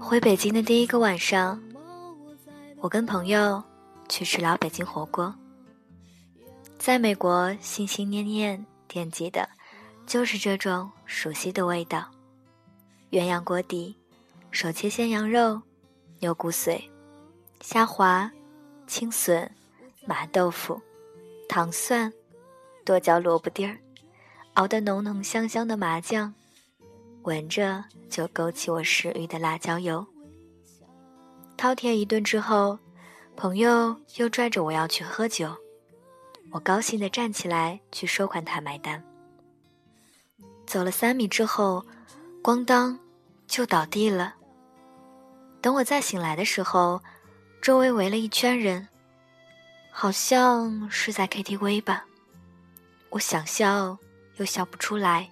回北京的第一个晚上，我跟朋友去吃老北京火锅。在美国，心心念念惦记的，就是这种熟悉的味道：鸳鸯锅底、手切鲜羊肉、牛骨髓、虾滑、青笋、麻豆腐、糖蒜、剁椒萝卜丁儿，熬得浓浓香香的麻酱，闻着就勾起我食欲的辣椒油。饕餮一顿之后，朋友又拽着我要去喝酒。我高兴地站起来去收款台买单。走了三米之后，咣当，就倒地了。等我再醒来的时候，周围围了一圈人，好像是在 KTV 吧。我想笑又笑不出来，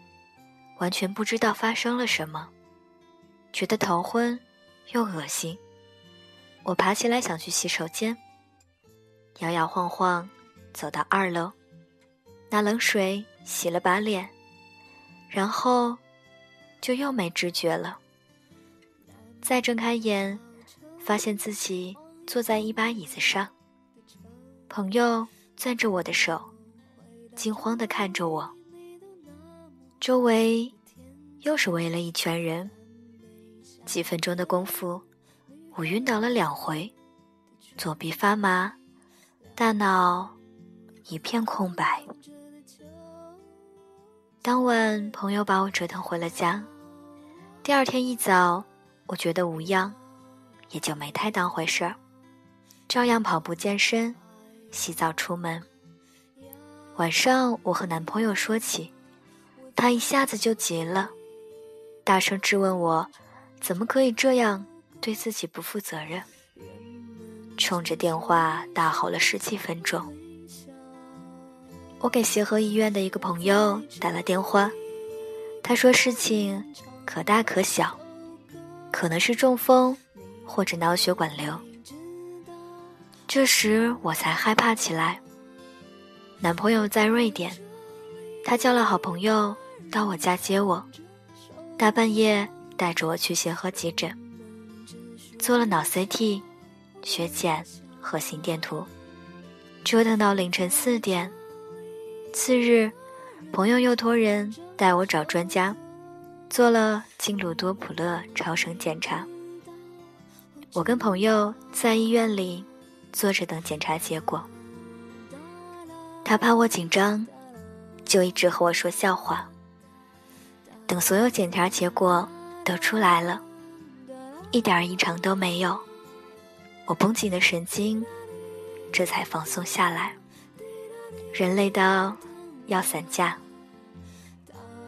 完全不知道发生了什么，觉得头昏又恶心。我爬起来想去洗手间，摇摇晃晃。走到二楼，拿冷水洗了把脸，然后就又没知觉了。再睁开眼，发现自己坐在一把椅子上，朋友攥着我的手，惊慌地看着我。周围又是围了一圈人，几分钟的功夫，我晕倒了两回，左臂发麻，大脑。一片空白。当晚，朋友把我折腾回了家。第二天一早，我觉得无恙，也就没太当回事儿，照样跑步健身、洗澡出门。晚上，我和男朋友说起，他一下子就急了，大声质问我，怎么可以这样对自己不负责任，冲着电话大吼了十几分钟。我给协和医院的一个朋友打了电话，他说事情可大可小，可能是中风或者脑血管瘤。这时我才害怕起来。男朋友在瑞典，他交了好朋友到我家接我，大半夜带着我去协和急诊，做了脑 CT、血检和心电图，折腾到凌晨四点。次日，朋友又托人带我找专家，做了经鲁多普勒超声检查。我跟朋友在医院里坐着等检查结果。他怕我紧张，就一直和我说笑话。等所有检查结果都出来了，一点异常都没有，我绷紧的神经这才放松下来。人累到要散架。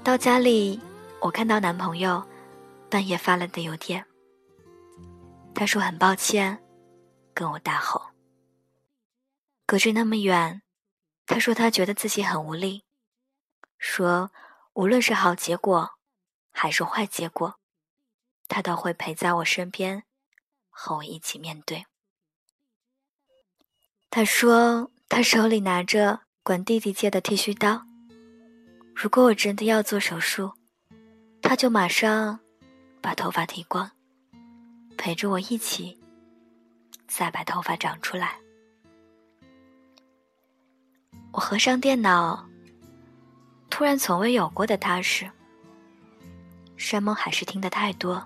到家里，我看到男朋友半夜发来的邮件。他说很抱歉，跟我大吼。隔着那么远，他说他觉得自己很无力，说无论是好结果还是坏结果，他都会陪在我身边，和我一起面对。他说他手里拿着。管弟弟借的剃须刀。如果我真的要做手术，他就马上把头发剃光，陪着我一起再把头发长出来。我合上电脑，突然从未有过的踏实。山盟海誓听得太多，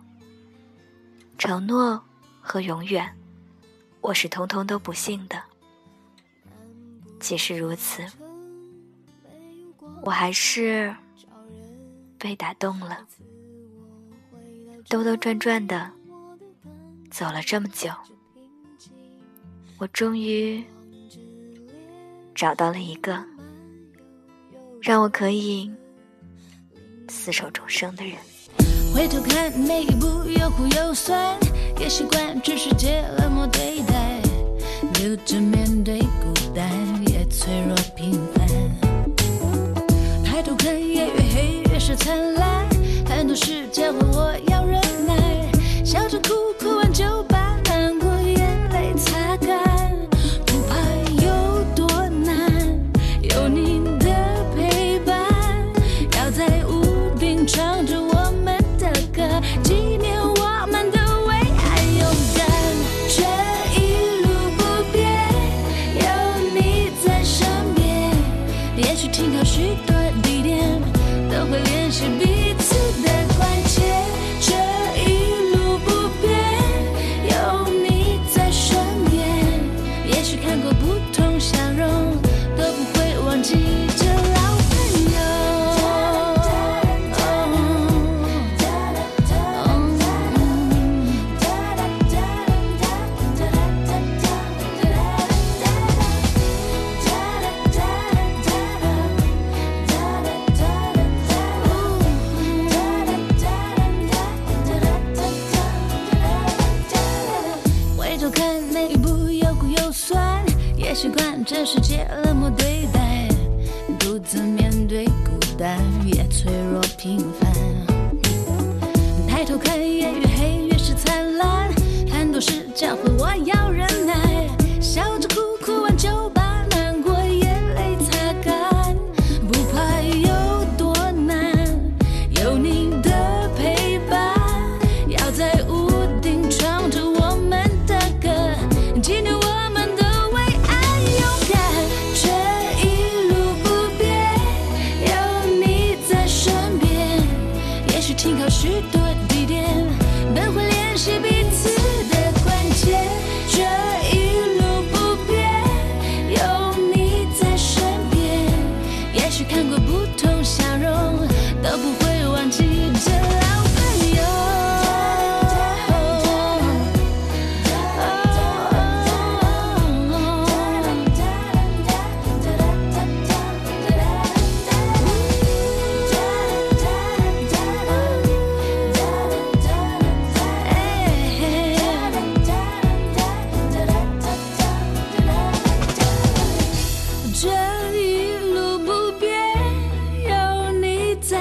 承诺和永远，我是通通都不信的。即使如此，我还是被打动了。兜兜转转的走了这么久，我终于找到了一个让我可以厮守终生的人。回头看每一步，有苦有酸，也习惯这世界冷漠对待，留着面对孤单。也脆弱平凡，抬头看夜越黑越是灿烂，很多事间问我要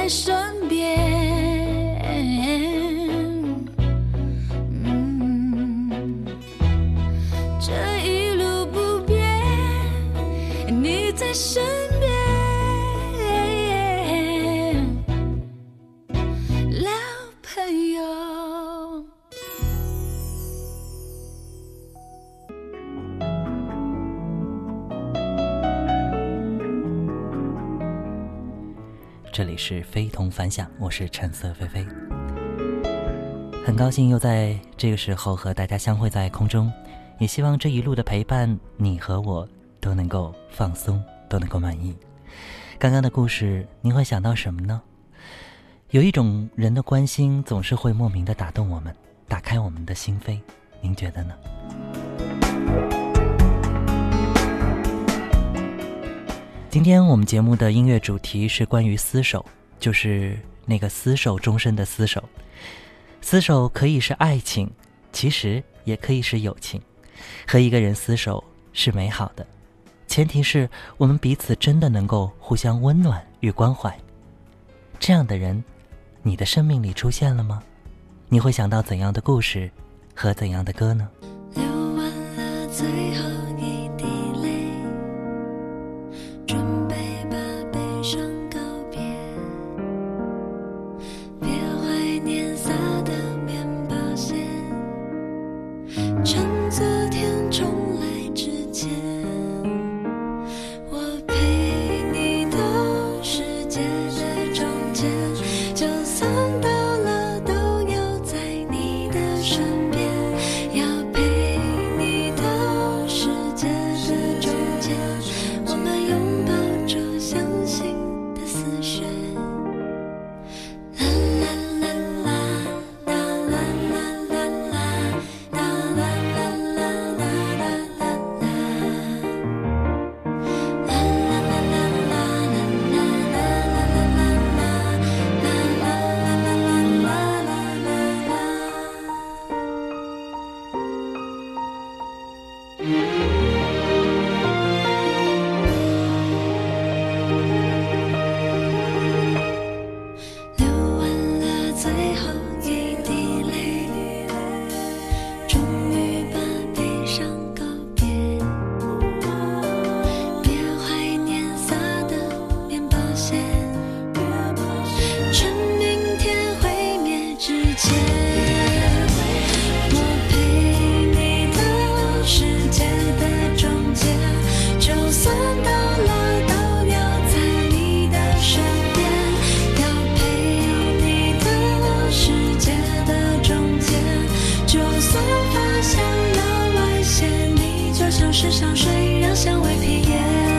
这里是非同凡响，我是橙色菲菲，很高兴又在这个时候和大家相会在空中，也希望这一路的陪伴，你和我都能够放松，都能够满意。刚刚的故事，您会想到什么呢？有一种人的关心，总是会莫名的打动我们，打开我们的心扉，您觉得呢？今天我们节目的音乐主题是关于厮守，就是那个厮守终身的厮守。厮守可以是爱情，其实也可以是友情。和一个人厮守是美好的，前提是我们彼此真的能够互相温暖与关怀。这样的人，你的生命里出现了吗？你会想到怎样的故事和怎样的歌呢？流完了最后。是香水让香味飘延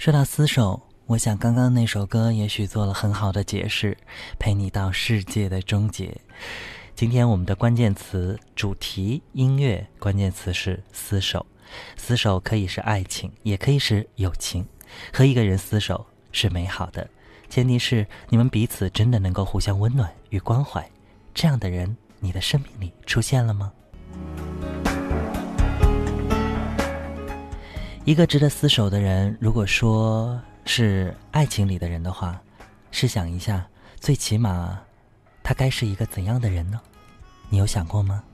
说到厮守，我想刚刚那首歌也许做了很好的解释，陪你到世界的终结。今天我们的关键词主题音乐关键词是厮守，厮守可以是爱情，也可以是友情。和一个人厮守是美好的，前提是你们彼此真的能够互相温暖与关怀。这样的人，你的生命里出现了吗？一个值得厮守的人，如果说是爱情里的人的话，试想一下，最起码他该是一个怎样的人呢？你有想过吗？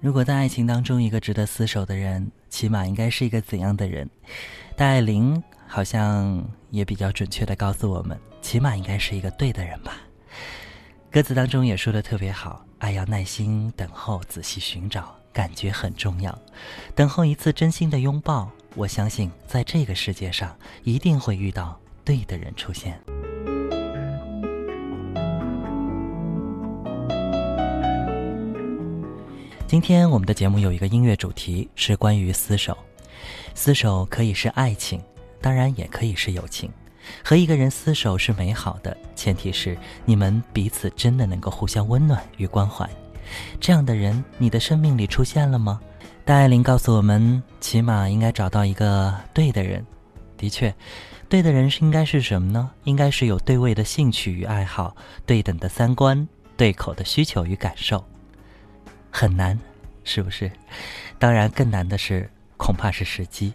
如果在爱情当中，一个值得厮守的人，起码应该是一个怎样的人？戴爱玲好像也比较准确的告诉我们，起码应该是一个对的人吧。歌词当中也说的特别好，爱要耐心等候，仔细寻找，感觉很重要。等候一次真心的拥抱，我相信在这个世界上一定会遇到对的人出现。今天我们的节目有一个音乐主题是关于厮守，厮守可以是爱情，当然也可以是友情。和一个人厮守是美好的，前提是你们彼此真的能够互相温暖与关怀。这样的人，你的生命里出现了吗？戴爱玲告诉我们，起码应该找到一个对的人。的确，对的人是应该是什么呢？应该是有对位的兴趣与爱好，对等的三观，对口的需求与感受。很难，是不是？当然，更难的是，恐怕是时机。